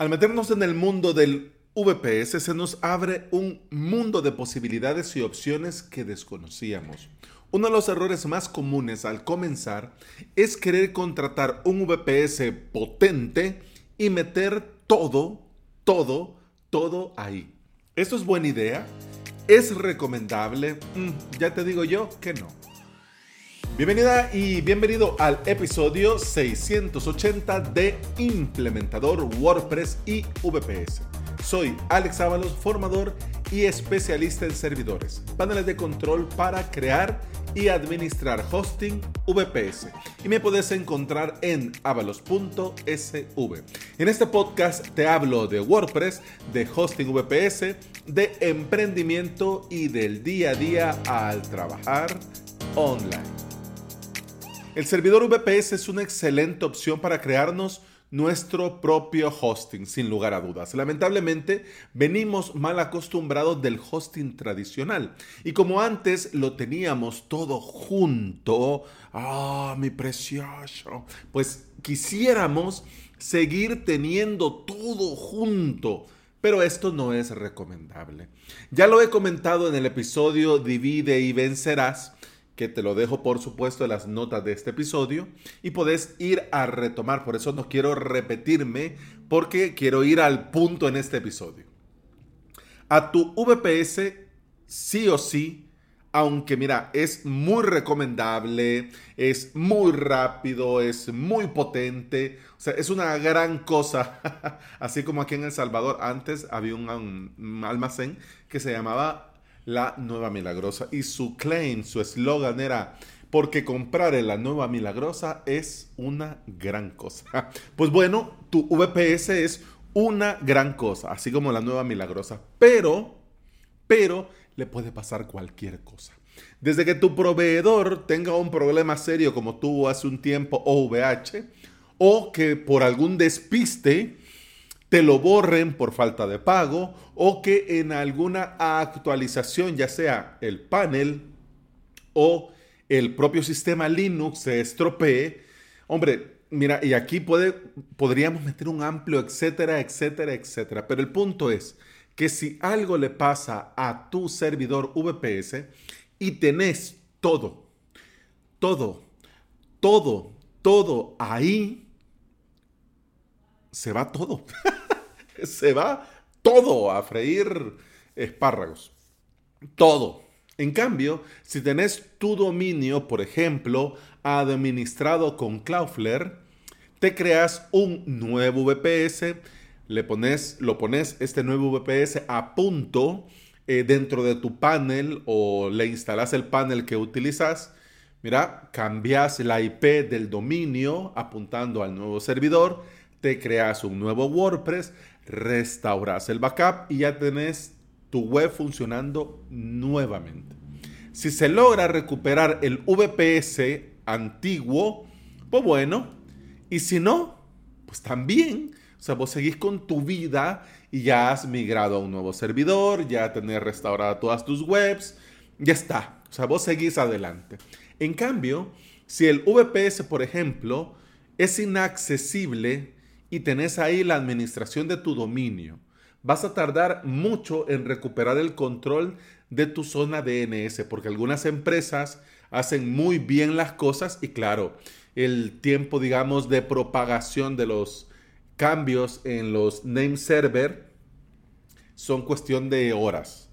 Al meternos en el mundo del VPS se nos abre un mundo de posibilidades y opciones que desconocíamos. Uno de los errores más comunes al comenzar es querer contratar un VPS potente y meter todo, todo, todo ahí. ¿Esto es buena idea? ¿Es recomendable? Mm, ya te digo yo que no. Bienvenida y bienvenido al episodio 680 de Implementador WordPress y VPS. Soy Alex Ábalos, formador y especialista en servidores, paneles de control para crear y administrar hosting VPS. Y me puedes encontrar en avalos.sv. En este podcast te hablo de WordPress, de hosting VPS, de emprendimiento y del día a día al trabajar online. El servidor VPS es una excelente opción para crearnos nuestro propio hosting, sin lugar a dudas. Lamentablemente, venimos mal acostumbrados del hosting tradicional. Y como antes lo teníamos todo junto, ah, mi precioso, pues quisiéramos seguir teniendo todo junto. Pero esto no es recomendable. Ya lo he comentado en el episodio Divide y vencerás que te lo dejo por supuesto en las notas de este episodio y podés ir a retomar. Por eso no quiero repetirme porque quiero ir al punto en este episodio. A tu VPS sí o sí, aunque mira, es muy recomendable, es muy rápido, es muy potente, o sea, es una gran cosa. Así como aquí en El Salvador antes había un, un almacén que se llamaba la nueva milagrosa. Y su claim, su eslogan era, porque comprar en la nueva milagrosa es una gran cosa. Pues bueno, tu VPS es una gran cosa, así como la nueva milagrosa. Pero, pero, le puede pasar cualquier cosa. Desde que tu proveedor tenga un problema serio como tuvo hace un tiempo OVH, o que por algún despiste te lo borren por falta de pago o que en alguna actualización, ya sea el panel o el propio sistema Linux se estropee. Hombre, mira, y aquí puede, podríamos meter un amplio etcétera, etcétera, etcétera. Pero el punto es que si algo le pasa a tu servidor VPS y tenés todo, todo, todo, todo ahí, se va todo. se va todo a freír espárragos. Todo. En cambio, si tenés tu dominio, por ejemplo, administrado con Cloudflare, te creas un nuevo VPS, le pones, lo pones este nuevo VPS a punto eh, dentro de tu panel o le instalas el panel que utilizas. Mira, cambias la IP del dominio apuntando al nuevo servidor, te creas un nuevo WordPress, restauras el backup y ya tenés tu web funcionando nuevamente. Si se logra recuperar el VPS antiguo, pues bueno, y si no, pues también, o sea, vos seguís con tu vida y ya has migrado a un nuevo servidor, ya tenés restaurado todas tus webs, ya está, o sea, vos seguís adelante. En cambio, si el VPS, por ejemplo, es inaccesible, y tenés ahí la administración de tu dominio, vas a tardar mucho en recuperar el control de tu zona DNS, porque algunas empresas hacen muy bien las cosas y claro, el tiempo, digamos, de propagación de los cambios en los name server son cuestión de horas.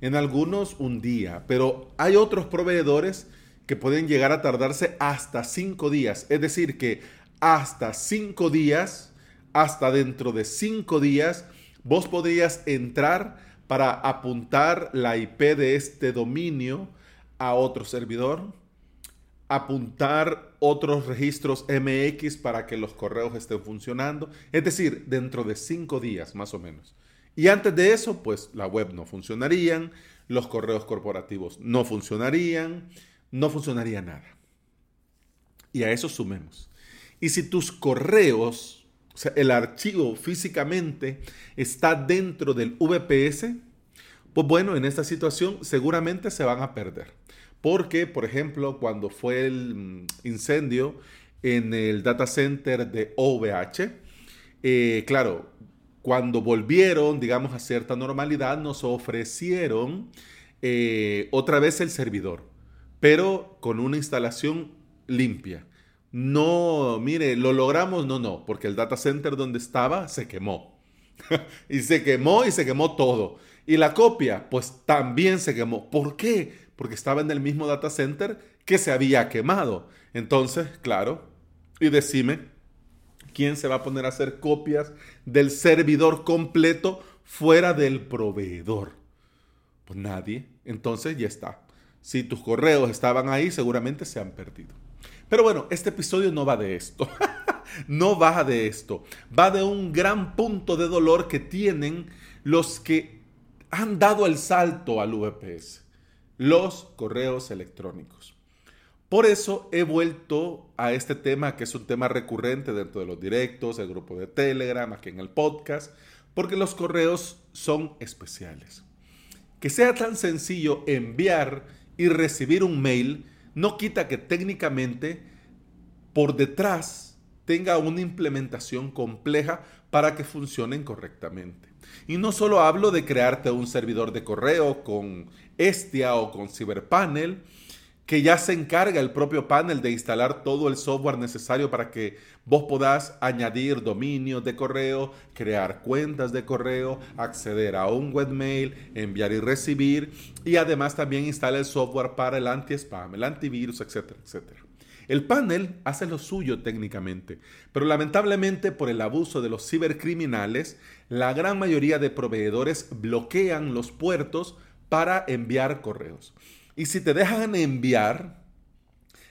En algunos un día, pero hay otros proveedores que pueden llegar a tardarse hasta cinco días. Es decir, que hasta cinco días hasta dentro de cinco días, vos podrías entrar para apuntar la IP de este dominio a otro servidor, apuntar otros registros MX para que los correos estén funcionando, es decir, dentro de cinco días más o menos. Y antes de eso, pues la web no funcionarían, los correos corporativos no funcionarían, no funcionaría nada. Y a eso sumemos. Y si tus correos o sea, el archivo físicamente está dentro del VPS, pues bueno, en esta situación seguramente se van a perder. Porque, por ejemplo, cuando fue el mm, incendio en el data center de OVH, eh, claro, cuando volvieron, digamos, a cierta normalidad, nos ofrecieron eh, otra vez el servidor, pero con una instalación limpia. No, mire, lo logramos, no, no, porque el data center donde estaba se quemó. y se quemó y se quemó todo. Y la copia, pues también se quemó. ¿Por qué? Porque estaba en el mismo data center que se había quemado. Entonces, claro, y decime, ¿quién se va a poner a hacer copias del servidor completo fuera del proveedor? Pues nadie. Entonces ya está. Si tus correos estaban ahí, seguramente se han perdido. Pero bueno, este episodio no va de esto. no va de esto. Va de un gran punto de dolor que tienen los que han dado el salto al VPS. Los correos electrónicos. Por eso he vuelto a este tema, que es un tema recurrente dentro de los directos, el grupo de Telegram, aquí en el podcast, porque los correos son especiales. Que sea tan sencillo enviar y recibir un mail no quita que técnicamente por detrás tenga una implementación compleja para que funcionen correctamente. Y no solo hablo de crearte un servidor de correo con Estia o con Cyberpanel, que ya se encarga el propio panel de instalar todo el software necesario para que vos podás añadir dominios de correo, crear cuentas de correo, acceder a un webmail, enviar y recibir y además también instala el software para el anti-spam, el antivirus, etcétera, etcétera. El panel hace lo suyo técnicamente, pero lamentablemente por el abuso de los cibercriminales, la gran mayoría de proveedores bloquean los puertos para enviar correos. Y si te dejan enviar,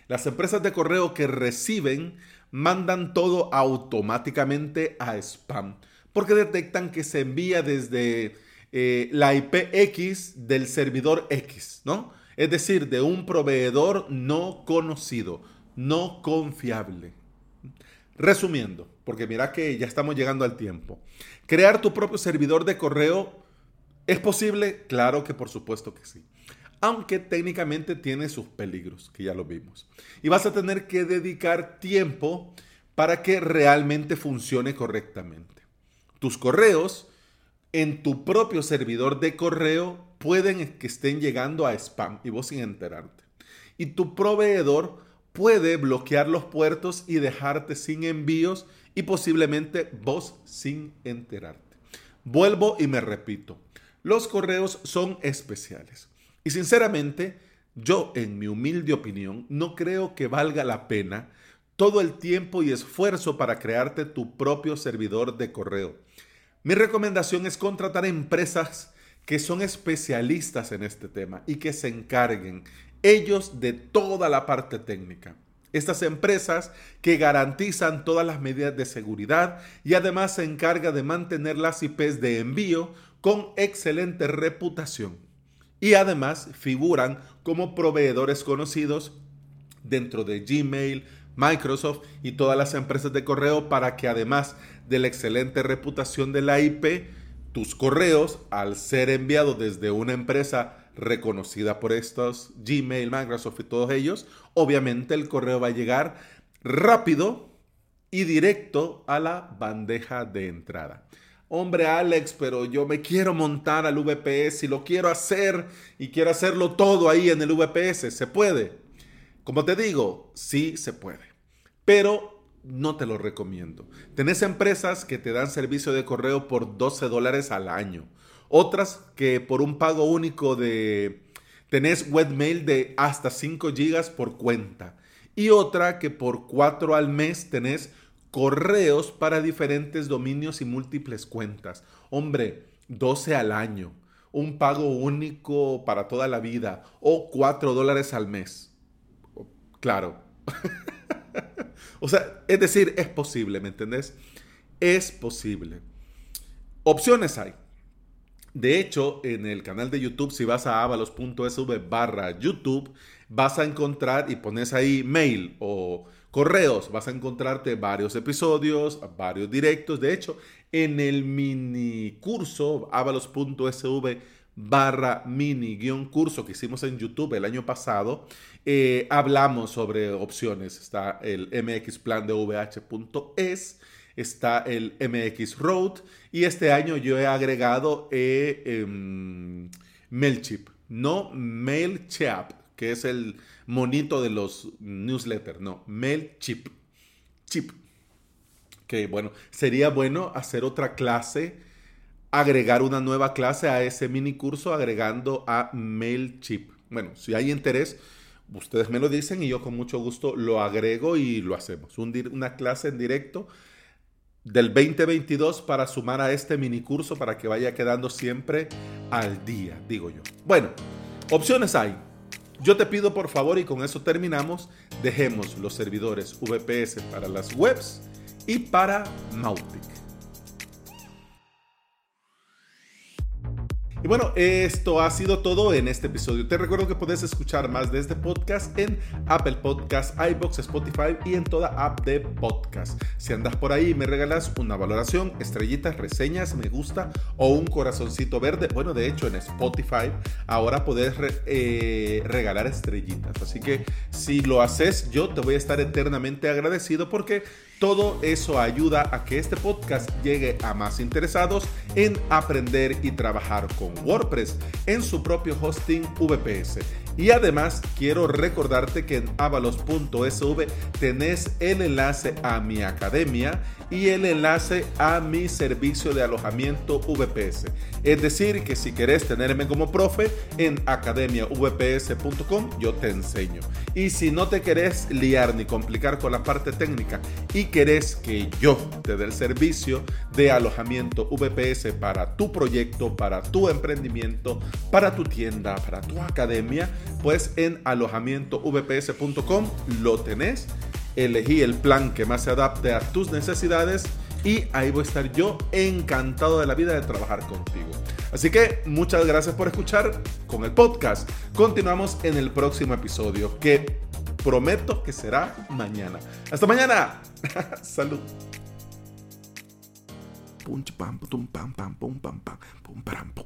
las empresas de correo que reciben mandan todo automáticamente a spam, porque detectan que se envía desde eh, la IP X del servidor X, ¿no? Es decir, de un proveedor no conocido, no confiable. Resumiendo, porque mira que ya estamos llegando al tiempo. ¿Crear tu propio servidor de correo es posible? Claro que por supuesto que sí aunque técnicamente tiene sus peligros, que ya lo vimos. Y vas a tener que dedicar tiempo para que realmente funcione correctamente. Tus correos en tu propio servidor de correo pueden que estén llegando a spam y vos sin enterarte. Y tu proveedor puede bloquear los puertos y dejarte sin envíos y posiblemente vos sin enterarte. Vuelvo y me repito, los correos son especiales. Y sinceramente, yo en mi humilde opinión, no creo que valga la pena todo el tiempo y esfuerzo para crearte tu propio servidor de correo. Mi recomendación es contratar empresas que son especialistas en este tema y que se encarguen ellos de toda la parte técnica. Estas empresas que garantizan todas las medidas de seguridad y además se encarga de mantener las IPs de envío con excelente reputación. Y además figuran como proveedores conocidos dentro de Gmail, Microsoft y todas las empresas de correo para que además de la excelente reputación de la IP, tus correos, al ser enviados desde una empresa reconocida por estos, Gmail, Microsoft y todos ellos, obviamente el correo va a llegar rápido y directo a la bandeja de entrada hombre Alex, pero yo me quiero montar al VPS y lo quiero hacer y quiero hacerlo todo ahí en el VPS. ¿Se puede? Como te digo, sí se puede. Pero no te lo recomiendo. Tenés empresas que te dan servicio de correo por 12 dólares al año. Otras que por un pago único de... Tenés webmail de hasta 5 gigas por cuenta. Y otra que por 4 al mes tenés correos para diferentes dominios y múltiples cuentas. Hombre, 12 al año, un pago único para toda la vida o 4 dólares al mes. Claro. o sea, es decir, es posible, ¿me entendés? Es posible. Opciones hay. De hecho, en el canal de YouTube, si vas a avalos.sv barra YouTube, vas a encontrar y pones ahí mail o correos, vas a encontrarte varios episodios, varios directos. De hecho, en el mini curso avalos.sv barra mini guion curso que hicimos en YouTube el año pasado, eh, hablamos sobre opciones. Está el mx plan de vh.es está el MX Road y este año yo he agregado eh, MailChimp, no MailChimp, que es el monito de los newsletters, no, MailChimp. Chip. Que bueno, sería bueno hacer otra clase, agregar una nueva clase a ese mini curso agregando a MailChimp. Bueno, si hay interés, ustedes me lo dicen y yo con mucho gusto lo agrego y lo hacemos. una clase en directo del 2022 para sumar a este mini curso para que vaya quedando siempre al día, digo yo. Bueno, opciones hay. Yo te pido por favor, y con eso terminamos, dejemos los servidores VPS para las webs y para Mautic. Y bueno, esto ha sido todo en este episodio. Te recuerdo que puedes escuchar más de este podcast en Apple Podcast, iBox, Spotify y en toda app de podcast. Si andas por ahí y me regalas una valoración, estrellitas, reseñas, me gusta o un corazoncito verde, bueno, de hecho en Spotify ahora puedes eh, regalar estrellitas. Así que si lo haces, yo te voy a estar eternamente agradecido porque todo eso ayuda a que este podcast llegue a más interesados en aprender y trabajar con WordPress en su propio hosting VPS. Y además quiero recordarte que en avalos.sv tenés el enlace a mi academia y el enlace a mi servicio de alojamiento VPS. Es decir, que si querés tenerme como profe en academiavps.com, yo te enseño. Y si no te querés liar ni complicar con la parte técnica y querés que yo te dé el servicio de alojamiento VPS para tu proyecto, para tu emprendimiento, para tu tienda, para tu academia, pues en alojamientovps.com lo tenés elegí el plan que más se adapte a tus necesidades y ahí voy a estar yo encantado de la vida de trabajar contigo. Así que muchas gracias por escuchar con el podcast. Continuamos en el próximo episodio que prometo que será mañana. Hasta mañana. Salud. pum, pam, pum, pam, pam, pum, pam, pam, pum, pam, pum,